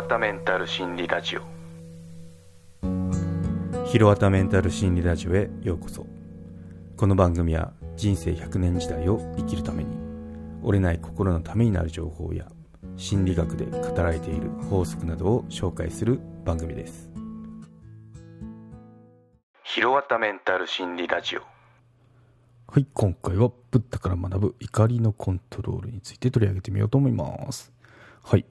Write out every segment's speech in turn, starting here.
わたメンタル心理ラジオ。ひろわたメンタル心理ラジオへようこそ。この番組は人生100年時代を生きるために折れない心のためになる情報や心理学で語られている法則などを紹介する番組です。ひろわたメンタル心理ラジオ。はい今回はブッダから学ぶ怒りのコントロールについて取り上げてみようと思います。はい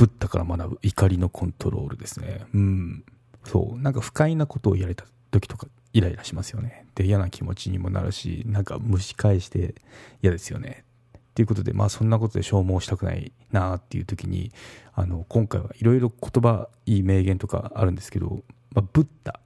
ブッダから学ぶ怒りのコントロールですね。うん。そう。なんか不快なことをやれた時とかイライラしますよね。で嫌な気持ちにもなるしなんか蒸し返して嫌ですよね。っていうことでまあそんなことで消耗したくないなっていう時にあの今回はいろいろ言葉いい名言とかあるんですけど、まあ、ブッダ。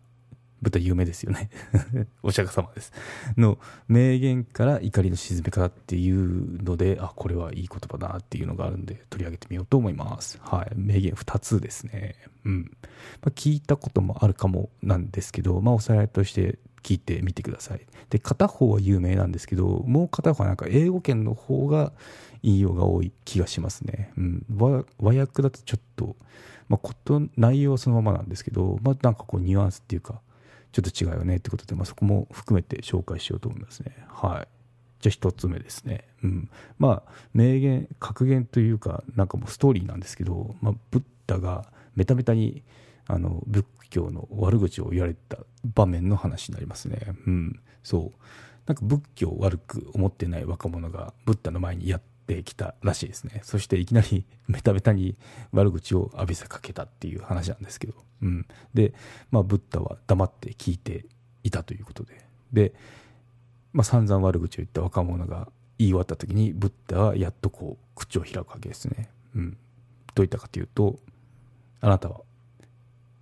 ブッダ有名ですよね。お釈迦様です。の名言から怒りの沈め方っていうのであこれはいい言葉だなっていうのがあるんで取り上げてみようと思います。はい。名言2つですね。うん、まあ、聞いたこともあるかもなんですけどまあおさらいとして聞いてみてください。で片方は有名なんですけどもう片方はなんか英語圏の方が引用が多い気がしますね、うん、和和訳だとちょっと、まあ、こと内容はそのままなんですけど、まあ、なんかこうニュアンスっていうかちょっと違うよねってことで、まあ、そこも含めて紹介しようと思いますね。はい。じゃあ一つ目ですね。うん。まあ、名言、格言というか、なんかもうストーリーなんですけど、まあ、ブッダがメタメタに、あの、仏教の悪口を言われた場面の話になりますね。うん。そう。なんか仏教を悪く思ってない若者がブッダの前にやってきたらしいですね。そしていきなり メタメタに悪口を浴びせかけたっていう話なんですけど。うん。で、まあ、ブッダは黙って聞いていたということで。で、まあ、散々悪口を言った若者が言い終わった時に、ブッダはやっとこう、口を開くわけですね。うん。どう言ったかというと、あなたは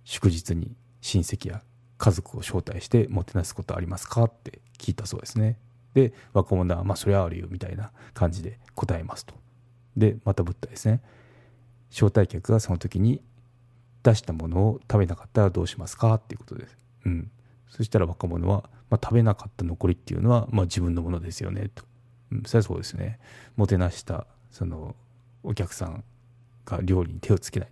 祝日に親戚や家族を招待してもてなすことありますかって聞いたそうですね。で、若者は、まあ、それはあるよみたいな感じで答えますと。で、またブッダですね。招待客がその時に出したものを食べなかったらどうしますかっていうことです。うん。そしたら若者は、まあ、食べなかった残りっていうのは、まあ、自分のものですよねと。うん、それはそうですね。もてなしたそのお客さんが料理に手をつけない。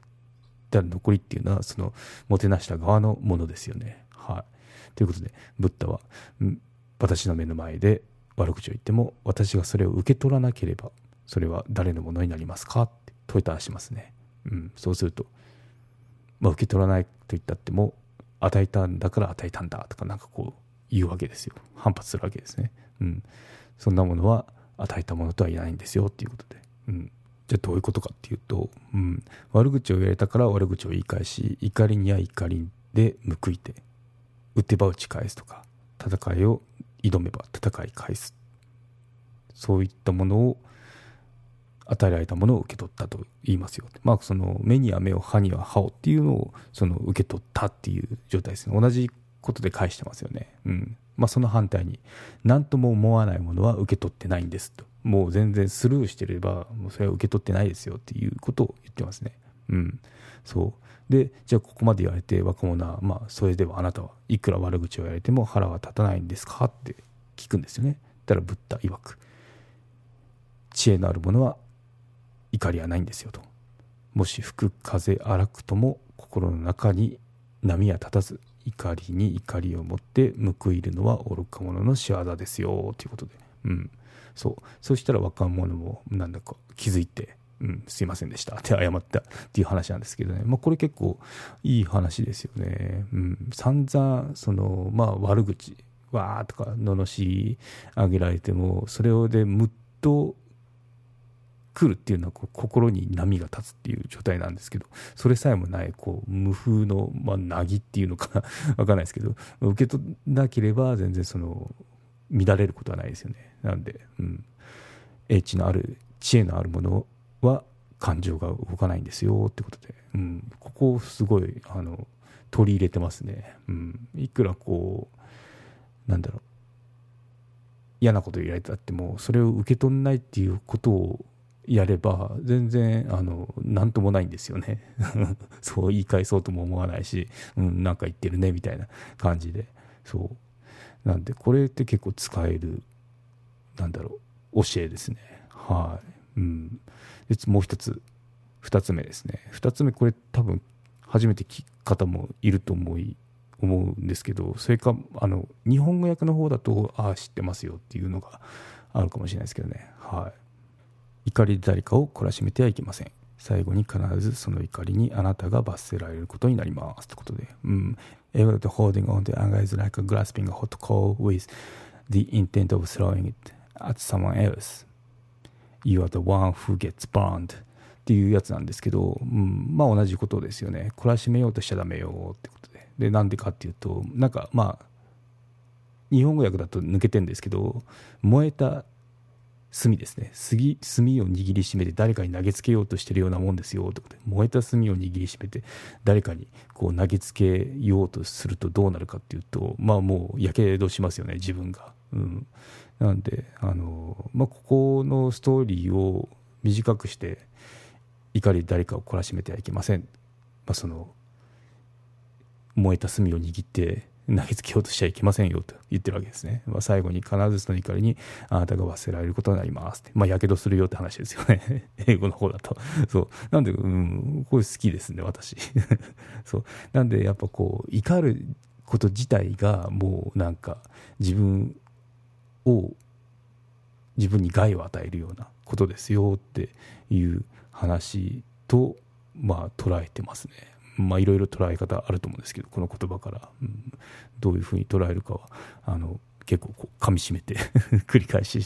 だから残りっていうのはそのもてなした側のものですよね。はい。ということで、ブッダは、うん私の目の前で悪口を言っても、私がそれを受け取らなければ、それは誰のものになりますかって問いただしますね。うん。そうすると、まあ、受け取らないと言ったっても、与えたんだから与えたんだとかなんかこう言うわけですよ。反発するわけですね。うん。そんなものは与えたものとは言えないんですよっていうことで。うん。じゃあどういうことかっていうと、うん。悪口を言われたから悪口を言い返し、怒りには怒りで報いて、打てば打ち返すとか、戦いを挑めば戦い返す。そういったものを与えられたものを受け取ったと言いますよ。まあ、その目には目を、歯には歯をっていうのをその受け取ったっていう状態ですね。同じことで返してますよね。うん。まあ、その反対に、何とも思わないものは受け取ってないんですと。もう全然スルーしてれば、もうそれは受け取ってないですよっていうことを言ってますね。うん。そう。で、じゃあここまで言われて若者は、まあ、それではあなたはいくら悪口を言われても腹は立たないんですか？って聞くんですよね。だからブッダ曰く、知恵のある者は怒りはないんですよと。もし吹く風荒くとも心の中に波は立たず怒りに怒りを持って報いるのは愚か者の仕業ですよということで、うん、そうそしたら若者もなんだか気づいて、うん、すいませんでした。って謝ったっていう話なんですけどね、まあ、これ結構いい話ですよね、うん、散々その、まあ、悪口わーとか罵り上げられてもそれをでむっと来るっていうのはこう心に波が立つっていう状態なんですけどそれさえもないこう無風の、まあ、なぎっていうのか な分かんないですけど受け取らなければ全然その乱れることはないですよね。なんで、うん、英知のある知恵のあるものは感情が動かないんですよってことで、うん、ここをすごいあの取り入れてますね、うん、いくらこうなんだろう。嫌なこと言われたってもそれを受け取んないっていうことをやれば全然あの何ともないんですよね。そう言い返そうとも思わないし、うん、なんか言ってるねみたいな感じで。そう。なんでこれって結構使えるなんだろう教えですね。はい、うん、でもう一つ2つ目ですね。2つ目これ多分初めて聞く方もいると思い思うんですけどそれかあの日本語訳の方だとああ知ってますよっていうのがあるかもしれないですけどね。はい。怒りで誰かを懲らしめてはいけません。最後に必ずその怒りにあなたが罰せられることになりますってことで、うん、英語だと holding on to anger is like a grasping a hot coal with the intent of throwing it at someone else you are the one who gets burned っていうやつなんですけど、うん、まあ同じことですよね。懲らしめようとしちゃダメよってことで。でなんでかっていうとなんかまあ日本語訳だと抜けてんですけど燃えた炭ですね。炭を握りしめて誰かに投げつけようとしてるようなもんですよってことか燃えた炭を握りしめて誰かにこう投げつけようとするとどうなるかっていうとまあもうやけどしますよね自分が。うん、なんであの、まあ、ここのストーリーを短くして怒り誰かを懲らしめてはいけません、まあ、その燃えた炭を握って投げつけようとしちゃいけませんよと言ってるわけですね。まあ、最後に必ずその怒りにあなたが忘れられることになります。まあ、やけどするよって話ですよね。英語の方だと。そう。なんで、うん、これ好きですね、私。そう。なんで、やっぱこう、怒ること自体がもうなんか自分を、自分に害を与えるようなことですよっていう話と、まあ、捉えてますね。まあ、いろいろ捉え方あると思うんですけどこの言葉から、うん、どういうふうに捉えるかはあの結構こう噛みしめて 繰り返し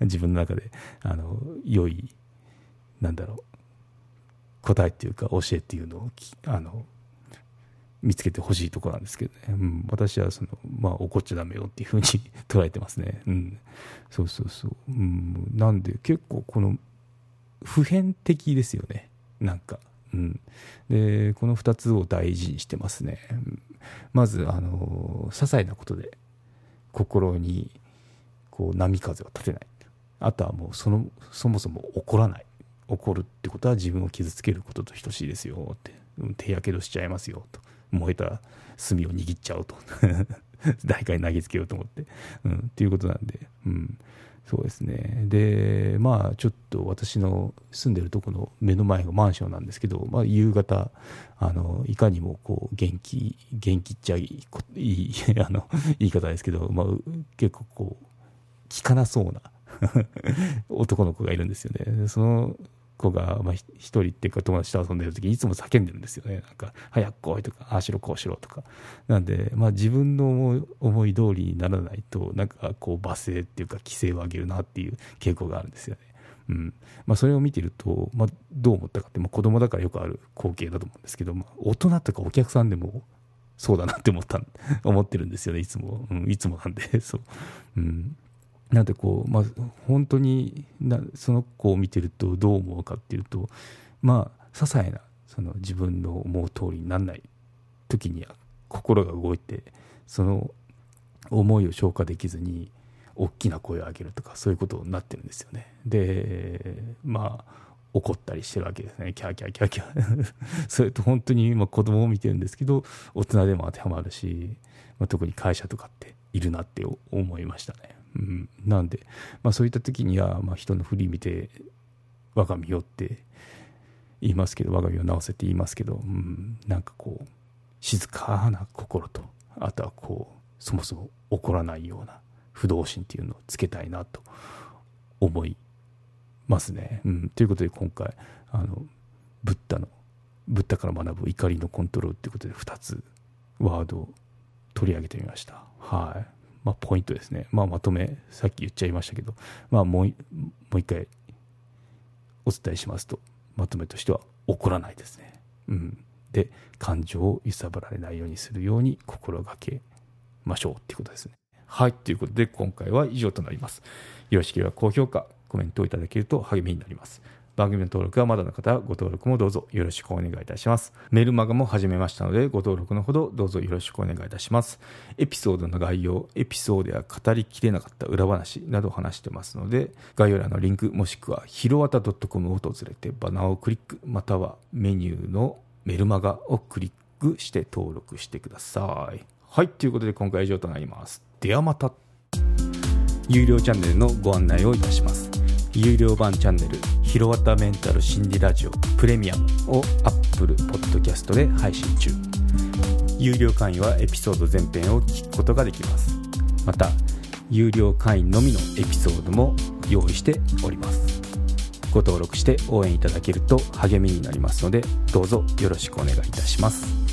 自分の中であの良いなんだろう答えっていうか教えっていうのをあの見つけてほしいところなんですけどね、うん、私はその、まあ、怒っちゃだめよっていうふうに 捉えてますね、うん、そうそうそう、うん、なんで結構この普遍的ですよね。なんか。うん、でこの2つを大事にしてますね。まずあの些細なことで心にこう波風を立てない。あとはもうそのそもそも怒らない。怒るってことは自分を傷つけることと等しいですよって。手やけどしちゃいますよと。燃えた炭を握っちゃうと。誰かに投げつけようと思って、うん、っていうことなんで、うん、そうですね。で、まあ、ちょっと私の住んでるとこの目の前がマンションなんですけど、まあ、夕方、あの、いかにもこう、元気、元気っちゃい い、いいあの、言い方ですけど、まあ、結構こう、効かなそうな 男の子がいるんですよね。その子が、まあ、一人っていうか友達と遊んでる時にいつも叫んでるんですよね。なんか、早く来いとか、ああしろこうしろとか。なんで、まあ自分の思い通りにならないと、なんかこう罵声っていうか規制を上げるなっていう傾向があるんですよね。うんまあ、それを見てると、まあ、どう思ったかって、まあ、子供だからよくある光景だと思うんですけど、まあ、大人とかお客さんでもそうだなって思った 思ってるんですよねいつも、うん、いつもなんで そう、うん、なんでこう、まあ、本当になその子を見てるとどう思うかっていうとまあ些細なそな自分の思う通りにならない時には心が動いてその思いを消化できずに大きな声を上げるとかそういうことになってるんですよね。でまあ怒ったりしてるわけですねキャーキャーキャーキャー それと本当に今子供を見てるんですけど大人でも当てはまるし、まあ、特に会社とかっているなって思いましたね。うん、なんで、まあ、そういった時には、まあ、人の振り見て我が身よって言いますけど我が身を直せって言いますけど、うん、なんかこう静かな心とあとはこうそもそも怒らないような不動心っていうのをつけたいなと思いますね。うん、ということで今回あのブッダのブッダから学ぶ怒りのコントロールということで2つワードを取り上げてみました。はい。まあ、ポイントですね、まあ、まとめさっき言っちゃいましたけど、まあ、もうもう一回お伝えしますと。まとめとしては怒らないですね、うん、で感情を揺さぶられないようにするように心がけましょうっていうことですね。はいということで今回は以上となります。よろしければ高評価コメントをいただけると励みになります。番組の登録はまだの方ご登録もどうぞよろしくお願いいたします。メルマガも始めましたのでご登録のほどどうぞよろしくお願いいたします。エピソードの概要、エピソードや語りきれなかった裏話などを話してますので概要欄のリンクもしくはひろわた .com を訪れてバナーをクリックまたはメニューのメルマガをクリックして登録してください。はい、ということで今回は以上となります。ではまた。有料チャンネルのご案内をいたします。有料版チャンネルヒロワタメンタル心理ラジオプレミアムを Apple Podcast で配信中。有料会員はエピソード全編を聞くことができます。また有料会員のみのエピソードも用意しております。ご登録して応援いただけると励みになりますのでどうぞよろしくお願いいたします。